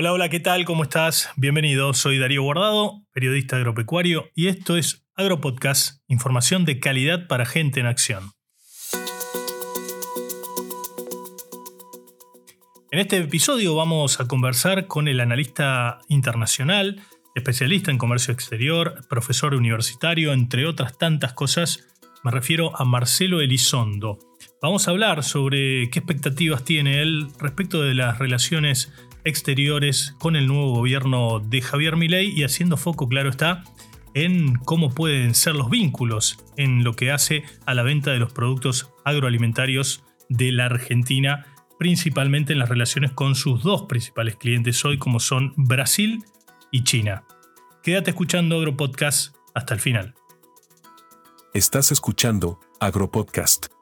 Hola, hola, ¿qué tal? ¿Cómo estás? Bienvenido, soy Darío Guardado, periodista agropecuario, y esto es Agropodcast, información de calidad para gente en acción. En este episodio vamos a conversar con el analista internacional, especialista en comercio exterior, profesor universitario, entre otras tantas cosas. Me refiero a Marcelo Elizondo. Vamos a hablar sobre qué expectativas tiene él respecto de las relaciones exteriores con el nuevo gobierno de Javier Milei y haciendo foco, claro está, en cómo pueden ser los vínculos en lo que hace a la venta de los productos agroalimentarios de la Argentina, principalmente en las relaciones con sus dos principales clientes hoy, como son Brasil y China. Quédate escuchando Agropodcast hasta el final. Estás escuchando Agropodcast.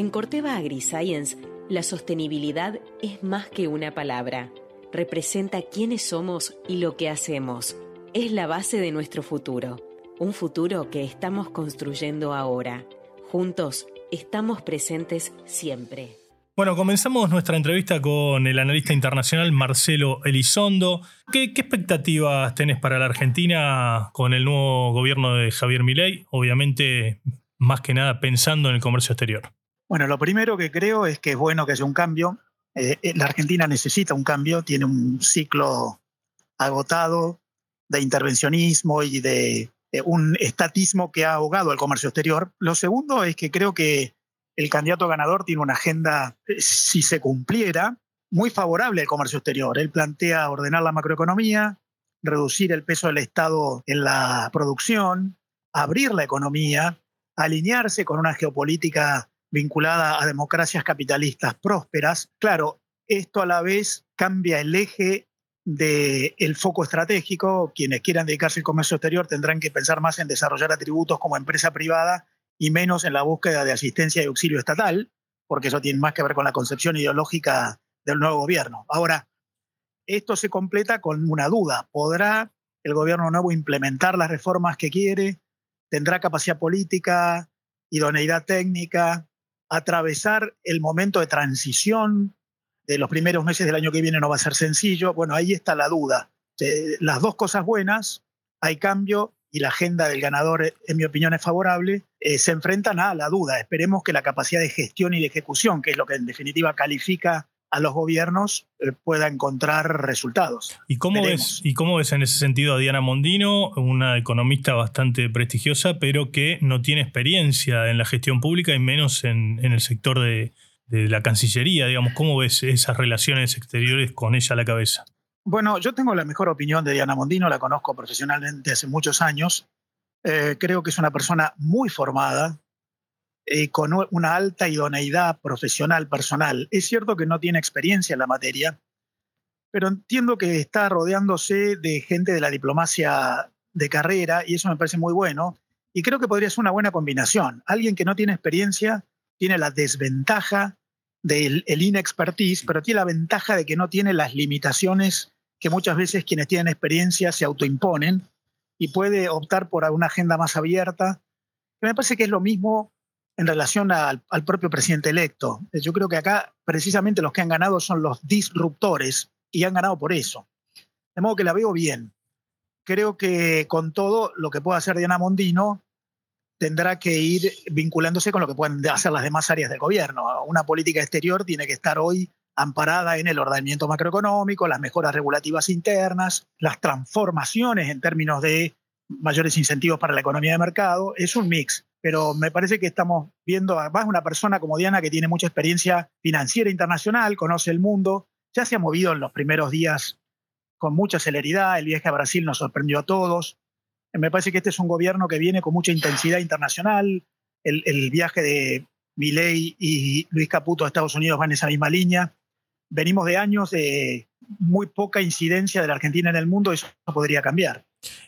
En Corteva AgriScience, la sostenibilidad es más que una palabra. Representa quiénes somos y lo que hacemos. Es la base de nuestro futuro. Un futuro que estamos construyendo ahora. Juntos, estamos presentes siempre. Bueno, comenzamos nuestra entrevista con el analista internacional Marcelo Elizondo. ¿Qué, ¿Qué, expectativas tenés para la Argentina con el nuevo gobierno de Javier Milei? Obviamente, más que nada pensando en el comercio exterior. Bueno, lo primero que creo es que es bueno que haya un cambio. Eh, eh, la Argentina necesita un cambio, tiene un ciclo agotado de intervencionismo y de, un estatismo que ha ahogado al comercio exterior. Lo segundo es que creo que el candidato ganador tiene una agenda, eh, si se cumpliera, muy favorable al comercio exterior. Él plantea ordenar la macroeconomía, reducir el peso del Estado en la producción, abrir la economía, alinearse con una geopolítica vinculada a democracias capitalistas prósperas. Claro, esto a la vez cambia el eje del foco estratégico. Quienes quieran dedicarse al comercio exterior tendrán que pensar más en desarrollar atributos como empresa privada y menos en la búsqueda de asistencia y auxilio estatal, porque eso tiene más que ver con la concepción ideológica del nuevo gobierno. Ahora, esto se completa con una duda. ¿Podrá el gobierno nuevo implementar las reformas que quiere? ¿Tendrá capacidad política, idoneidad técnica, atravesar el momento de transición de los primeros meses del año que viene no va a ser sencillo. Bueno, ahí está la duda. Las dos cosas buenas, hay cambio y la agenda del ganador, en mi opinión, es favorable, eh, se enfrentan a la duda. Esperemos que la capacidad de gestión y de ejecución, que es lo que en definitiva califica a los gobiernos eh, pueda encontrar resultados. ¿Y cómo, ves, ¿Y cómo ves en ese sentido a Diana Mondino, una economista bastante prestigiosa, pero que no tiene experiencia en la gestión pública y menos en, el sector de, de, la Cancillería? Digamos, ¿Cómo ves esas relaciones exteriores con ella a la cabeza? Bueno, yo tengo la mejor opinión de Diana Mondino, la conozco profesionalmente hace muchos años. Eh, creo que es una persona muy formada, eh, con una alta idoneidad profesional, personal. Es cierto que no tiene experiencia en la materia, pero entiendo que está rodeándose de gente de la diplomacia de carrera y eso me parece muy bueno. Y creo que podría ser una buena combinación. Alguien que no tiene experiencia tiene la desventaja del el inexpertise, pero tiene la ventaja de que no tiene las limitaciones que muchas veces quienes tienen experiencia se autoimponen y puede optar por una agenda más abierta. Me parece que es lo mismo en relación al, propio presidente electo. Yo creo que acá precisamente los que han ganado son los disruptores y han ganado por eso. De modo que la veo bien. Creo que con todo lo que pueda hacer Diana Mondino tendrá que ir vinculándose con lo que pueden hacer las demás áreas del gobierno. Una política exterior tiene que estar hoy amparada en el ordenamiento macroeconómico, las mejoras regulativas internas, las transformaciones en términos de mayores incentivos para la economía de mercado. Es un mix pero me parece que estamos viendo además una persona como Diana que tiene mucha experiencia financiera internacional, conoce el mundo, ya se ha movido en los primeros días con mucha celeridad, el viaje a Brasil nos sorprendió a todos. Me parece que este es un gobierno que viene con mucha intensidad internacional, el, el viaje de Milei y Luis Caputo a Estados Unidos van en esa misma línea. Venimos de años de muy poca incidencia de la Argentina en el mundo, eso podría cambiar.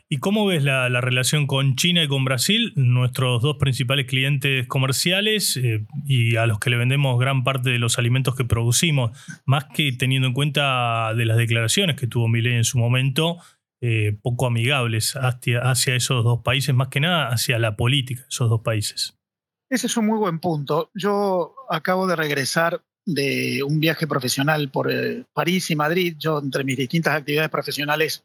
¿Y cómo ves la, relación con China y con Brasil, nuestros dos principales clientes comerciales eh, y a los que le vendemos gran parte de los alimentos que producimos, más que teniendo en cuenta de las declaraciones que tuvo Milei en su momento, eh, poco amigables hacia, hacia, esos dos países, más que nada hacia la política de esos dos países? Ese es un muy buen punto. Yo acabo de regresar de un viaje profesional por eh, París y Madrid. Yo, entre mis distintas actividades profesionales,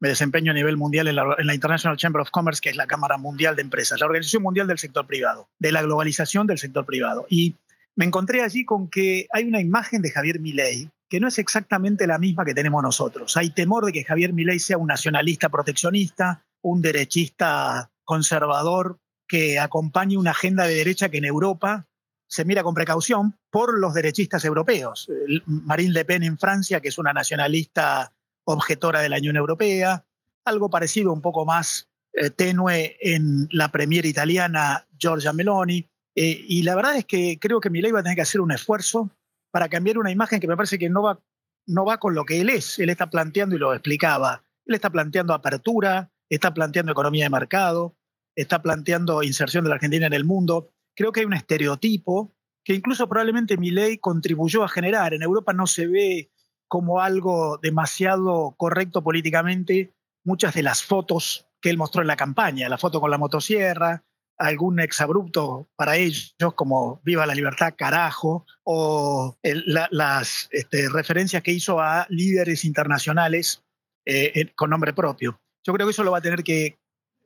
me desempeño a nivel mundial en la, en la, International Chamber of Commerce, que es la Cámara Mundial de Empresas, la Organización Mundial del Sector Privado, de la globalización del sector privado. Y me encontré allí con que hay una imagen de Javier Milei que no es exactamente la misma que tenemos nosotros. Hay temor de que Javier Milei sea un nacionalista proteccionista, un derechista conservador que acompañe una agenda de derecha que en Europa se mira con precaución por los derechistas europeos. Marine Le Pen en Francia, que es una nacionalista objetora de la Unión Europea, algo parecido un poco más eh, tenue en la premier italiana Giorgia Meloni. Eh, y la verdad es que creo que Milei va a tener que hacer un esfuerzo para cambiar una imagen que me parece que no va, no va con lo que él es. Él está planteando, y lo explicaba, él está planteando apertura, está planteando economía de mercado, está planteando inserción de la Argentina en el mundo. Creo que hay un estereotipo que incluso probablemente Milei contribuyó a generar. En Europa no se ve como algo demasiado correcto políticamente muchas de las fotos que él mostró en la campaña, la foto con la motosierra, algún exabrupto para ellos, como Viva la Libertad, carajo, o las este, referencias que hizo a líderes internacionales eh, con nombre propio. Yo creo que eso lo va a tener que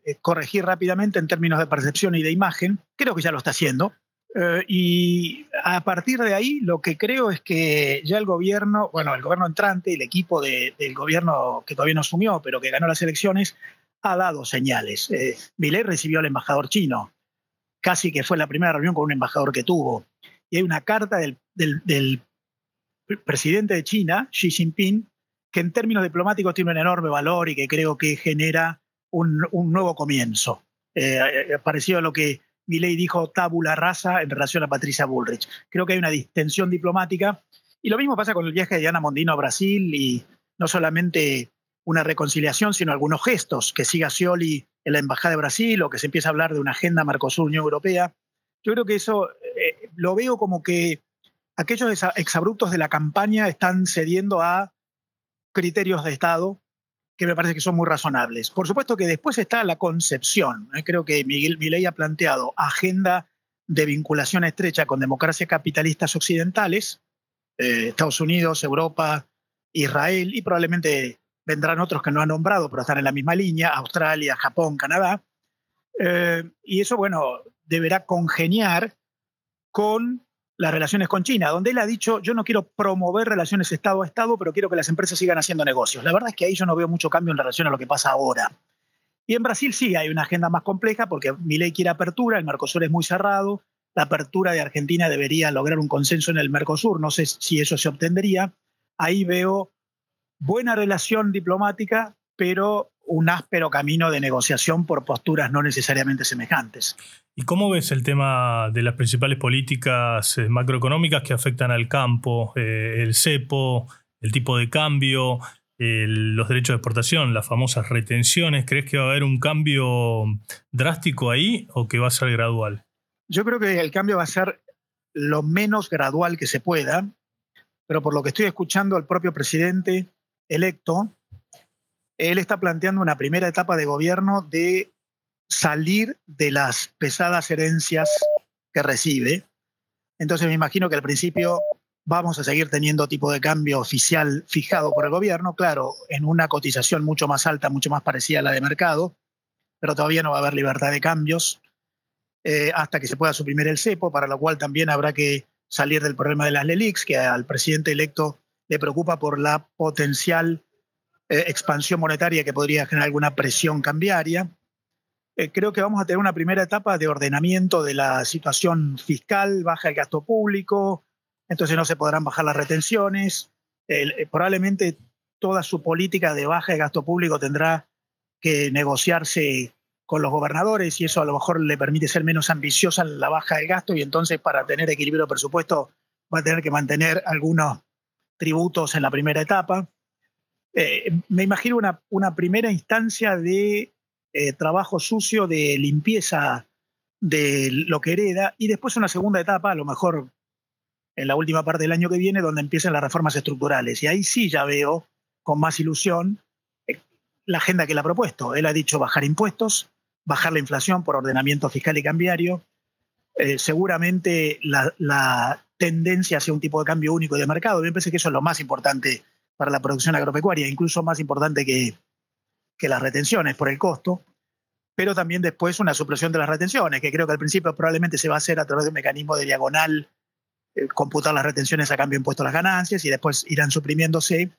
eh, corregir rápidamente en términos de percepción y de imagen. Creo que ya lo está haciendo. Eh, y a partir de ahí, lo que creo es que ya el gobierno, bueno, el gobierno entrante, el equipo del gobierno que todavía no asumió, pero que ganó las elecciones, ha dado señales. Eh, recibió al embajador chino, casi que fue la primera reunión con un embajador que tuvo. Y hay una carta del, del, presidente de China, Xi Jinping, que en términos diplomáticos tiene un enorme valor y que creo que genera un, nuevo comienzo. Eh, eh, parecido a lo que Milei dijo tabula rasa en relación a Patricia Bullrich. Creo que hay una distensión diplomática. Y lo mismo pasa con el viaje de Diana Mondino a Brasil y no solamente una reconciliación, sino algunos gestos, que siga Scioli en la Embajada de Brasil o que se empiece a hablar de una agenda Mercosur-Unión Europea. Yo creo que eso eh, lo veo como que aquellos exabruptos de la campaña están cediendo a criterios de Estado que me parece que son muy razonables. Por supuesto que después está la concepción. ¿eh? Creo que Miguel Milei ha planteado agenda de vinculación estrecha con democracias capitalistas occidentales, eh, Estados Unidos, Europa, Israel y probablemente vendrán otros que no han nombrado, pero están en la misma línea, Australia, Japón, Canadá. Eh, y eso, bueno, deberá congeniar con las relaciones con China, donde él ha dicho, yo no quiero promover relaciones Estado a Estado, pero quiero que las empresas sigan haciendo negocios. La verdad es que ahí yo no veo mucho cambio en relación a lo que pasa ahora. Y en Brasil sí hay una agenda más compleja porque mi ley quiere apertura, el Mercosur es muy cerrado, la apertura de Argentina debería lograr un consenso en el Mercosur, no sé si eso se obtendría. Ahí veo buena relación diplomática, pero un áspero camino de negociación por posturas no necesariamente semejantes. ¿Y cómo ves el tema de las principales políticas eh, macroeconómicas que afectan al campo, eh, el cepo, el tipo de cambio, los derechos de exportación, las famosas retenciones? ¿Crees que va a haber un cambio drástico ahí o que va a ser gradual? Yo creo que el cambio va a ser lo menos gradual que se pueda, pero por lo que estoy escuchando al propio presidente electo, él está planteando una primera etapa de gobierno de salir de las pesadas herencias que recibe. Entonces me imagino que al principio vamos a seguir teniendo tipo de cambio oficial fijado por el gobierno, claro, en una cotización mucho más alta, mucho más parecida a la de mercado, pero todavía no va a haber libertad de cambios eh, hasta que se pueda suprimir el cepo, para lo cual también habrá que salir del problema de las LELIX, que al presidente electo le preocupa por la potencial eh, expansión monetaria que podría generar alguna presión cambiaria. Eh, creo que vamos a tener una primera etapa de ordenamiento de la situación fiscal, baja el gasto público, entonces no se podrán bajar las retenciones. Eh, probablemente toda su política de baja de gasto público tendrá que negociarse con los gobernadores y eso a lo mejor le permite ser menos ambiciosa en la baja del gasto y entonces para tener equilibrio de presupuesto va a tener que mantener algunos tributos en la primera etapa. Eh, me imagino una, primera instancia de eh, trabajo sucio, de limpieza de lo que hereda, y después una segunda etapa, a lo mejor en la última parte del año que viene, donde empiezan las reformas estructurales. Y ahí sí ya veo con más ilusión eh, la agenda que él ha propuesto. Él ha dicho bajar impuestos, bajar la inflación por ordenamiento fiscal y cambiario, seguramente la, tendencia hacia un tipo de cambio único de mercado. Me parece que eso es lo más importante para la producción agropecuaria, incluso más importante que, que las retenciones por el costo, pero también después una supresión de las retenciones, que creo que al principio probablemente se va a hacer a través de un mecanismo de diagonal, eh, computar las retenciones a cambio de impuesto a las ganancias y después irán suprimiéndose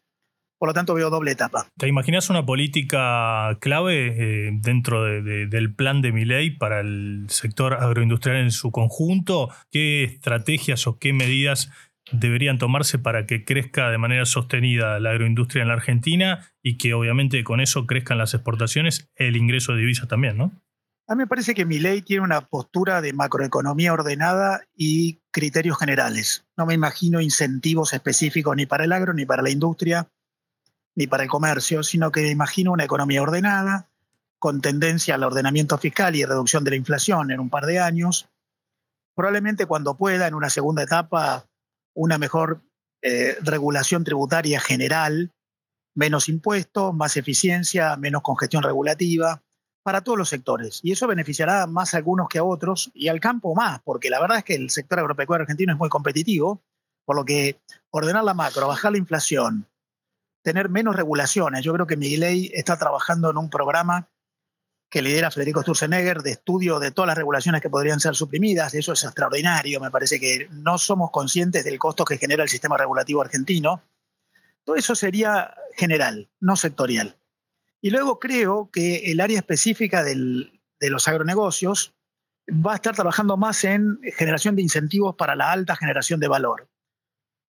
por lo tanto, veo doble etapa. ¿Te imaginas una política clave eh, dentro del plan de Miley para el sector agroindustrial en su conjunto? ¿Qué estrategias o qué medidas deberían tomarse para que crezca de manera sostenida la agroindustria en la Argentina y que obviamente con eso crezcan las exportaciones, el ingreso de divisas también, ¿no? A mí me parece que mi ley tiene una postura de macroeconomía ordenada y criterios generales. No me imagino incentivos específicos ni para el agro ni para la industria ni para el comercio, sino que imagino una economía ordenada, con tendencia al ordenamiento fiscal y reducción de la inflación en un par de años. Probablemente cuando pueda, en una segunda etapa, una mejor eh, regulación tributaria general, menos impuestos, más eficiencia, menos congestión regulativa para todos los sectores. Y eso beneficiará más a algunos que a otros y al campo más, porque la verdad es que el sector agropecuario argentino es muy competitivo, por lo que ordenar la macro, bajar la inflación, tener menos regulaciones. Yo creo que Miguel está trabajando en un programa que lidera Federico Sturzenegger de estudio de todas las regulaciones que podrían ser suprimidas. Eso es extraordinario. Me parece que no somos conscientes del costo que genera el sistema regulativo argentino. Todo eso sería general, no sectorial. Y luego creo que el área específica de los agronegocios va a estar trabajando más en generación de incentivos para la alta generación de valor.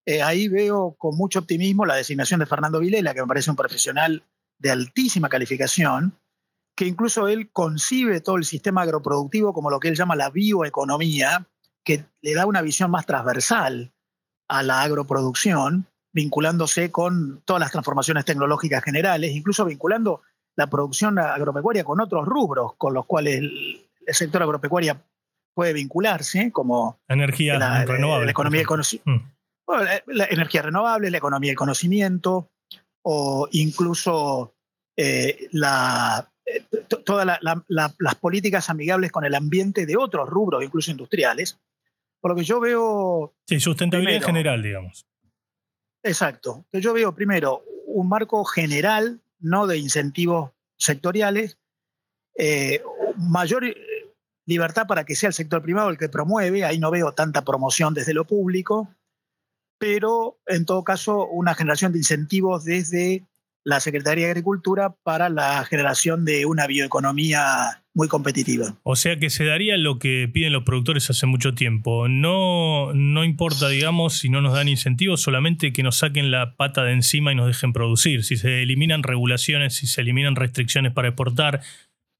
Eh, ahí veo con mucho optimismo la designación de Fernando Vilela, que me parece un profesional de altísima calificación, que incluso él concibe todo el sistema agroproductivo como lo que él llama la bioeconomía, que le da una visión más transversal a la agroproducción, vinculándose con todas las transformaciones tecnológicas generales, incluso vinculando la producción agropecuaria con otros rubros con los cuales el, sector agropecuario puede vincularse, como energía renovable, la economía la energía renovable, la economía del conocimiento o incluso eh, eh, todas las políticas amigables con el ambiente de otros rubros, incluso industriales. Por lo que yo veo... Sí, sustentabilidad en general, digamos. Exacto. Yo veo primero un marco general, no de incentivos sectoriales, eh, mayor libertad para que sea el sector privado el que promueve, ahí no veo tanta promoción desde lo público, pero en todo caso una generación de incentivos desde la Secretaría de Agricultura para la generación de una bioeconomía muy competitiva. O sea que se daría lo que piden los productores hace mucho tiempo. No, no importa, digamos, si no nos dan incentivos, solamente que nos saquen la pata de encima y nos dejen producir. Si se eliminan regulaciones, si se eliminan restricciones para exportar,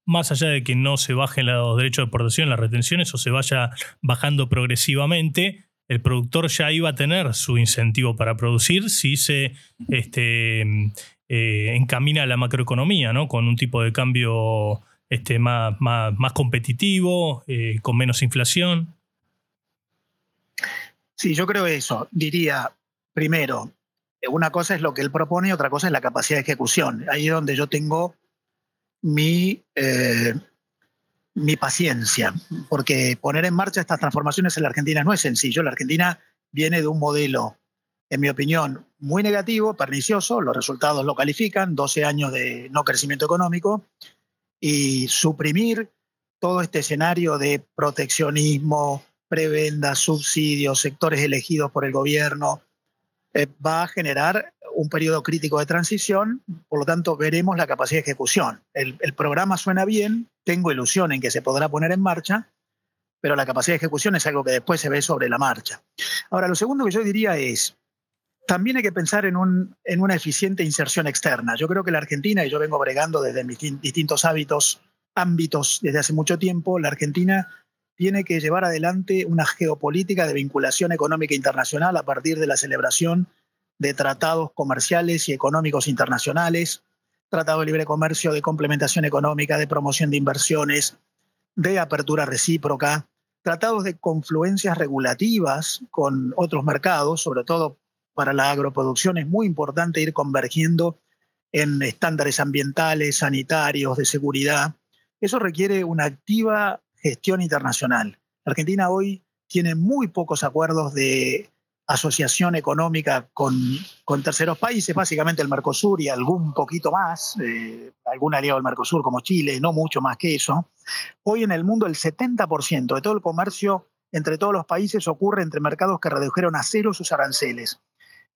más allá de que no se bajen los derechos de exportación, las retenciones, o se vaya bajando progresivamente, el productor ya iba a tener su incentivo para producir si se este, eh, encamina la macroeconomía, ¿no? Con un tipo de cambio este, más, más, competitivo, eh, con menos inflación. Sí, yo creo eso. Diría, primero, una cosa es lo que él propone y otra cosa es la capacidad de ejecución. Ahí es donde yo tengo mi, eh, mi paciencia, porque poner en marcha estas transformaciones en la Argentina no es sencillo. La Argentina viene de un modelo, en mi opinión, muy negativo, pernicioso, los resultados lo califican, 12 años de no crecimiento económico, y suprimir todo este escenario de proteccionismo, prebendas, subsidios, sectores elegidos por el gobierno, eh, va a generar un periodo crítico de transición, por lo tanto veremos la capacidad de ejecución. El, programa suena bien, tengo ilusión en que se podrá poner en marcha, pero la capacidad de ejecución es algo que después se ve sobre la marcha. Ahora, lo segundo que yo diría es, también hay que pensar en, un, en una eficiente inserción externa. Yo creo que la Argentina, y yo vengo bregando desde mis distintos hábitos, ámbitos desde hace mucho tiempo, la Argentina tiene que llevar adelante una geopolítica de vinculación económica internacional a partir de la celebración de tratados comerciales y económicos internacionales, tratado de libre comercio, de complementación económica, de promoción de inversiones, de apertura recíproca, tratados de confluencias regulativas con otros mercados, sobre todo para la agroproducción es muy importante ir convergiendo en estándares ambientales, sanitarios, de seguridad. Eso requiere una activa gestión internacional. Argentina hoy tiene muy pocos acuerdos de asociación económica con, con terceros países, básicamente el Mercosur y algún poquito más, eh, algún aliado del Mercosur como Chile, no mucho más que eso. Hoy en el mundo el 70% de todo el comercio entre todos los países ocurre entre mercados que redujeron a cero sus aranceles.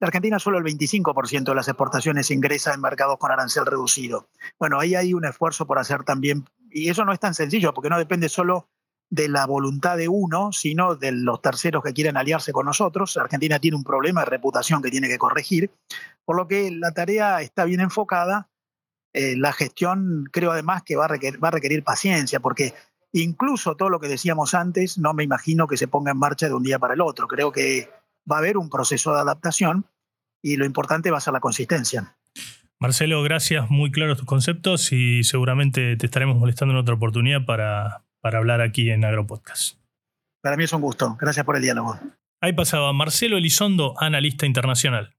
En Argentina solo el 25% de las exportaciones ingresa en mercados con arancel reducido. Bueno, ahí hay un esfuerzo por hacer también, y eso no es tan sencillo porque no depende solo de la voluntad de uno, sino de los terceros que quieren aliarse con nosotros. Argentina tiene un problema de reputación que tiene que corregir, por lo que la tarea está bien enfocada. Eh, la gestión creo además que va a, requerir, va a requerir paciencia, porque incluso todo lo que decíamos antes, no me imagino que se ponga en marcha de un día para el otro. Creo que va a haber un proceso de adaptación y lo importante va a ser la consistencia. Marcelo, gracias, muy claros tus conceptos y seguramente te estaremos molestando en otra oportunidad para, para hablar aquí en Agropodcast. Para mí es un gusto. Gracias por el diálogo. Ahí pasaba Marcelo Elizondo, analista internacional.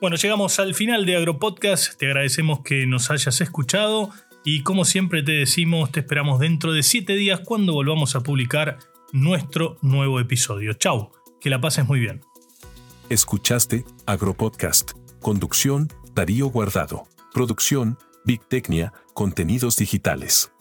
Bueno, llegamos al final de Agropodcast. Te agradecemos que nos hayas escuchado y como siempre te decimos, te esperamos dentro de siete días cuando volvamos a publicar nuestro nuevo episodio. Chau, que la pases muy bien. Escuchaste Agropodcast. Conducción, Darío Guardado. Producción, Big Tecnia, Contenidos Digitales.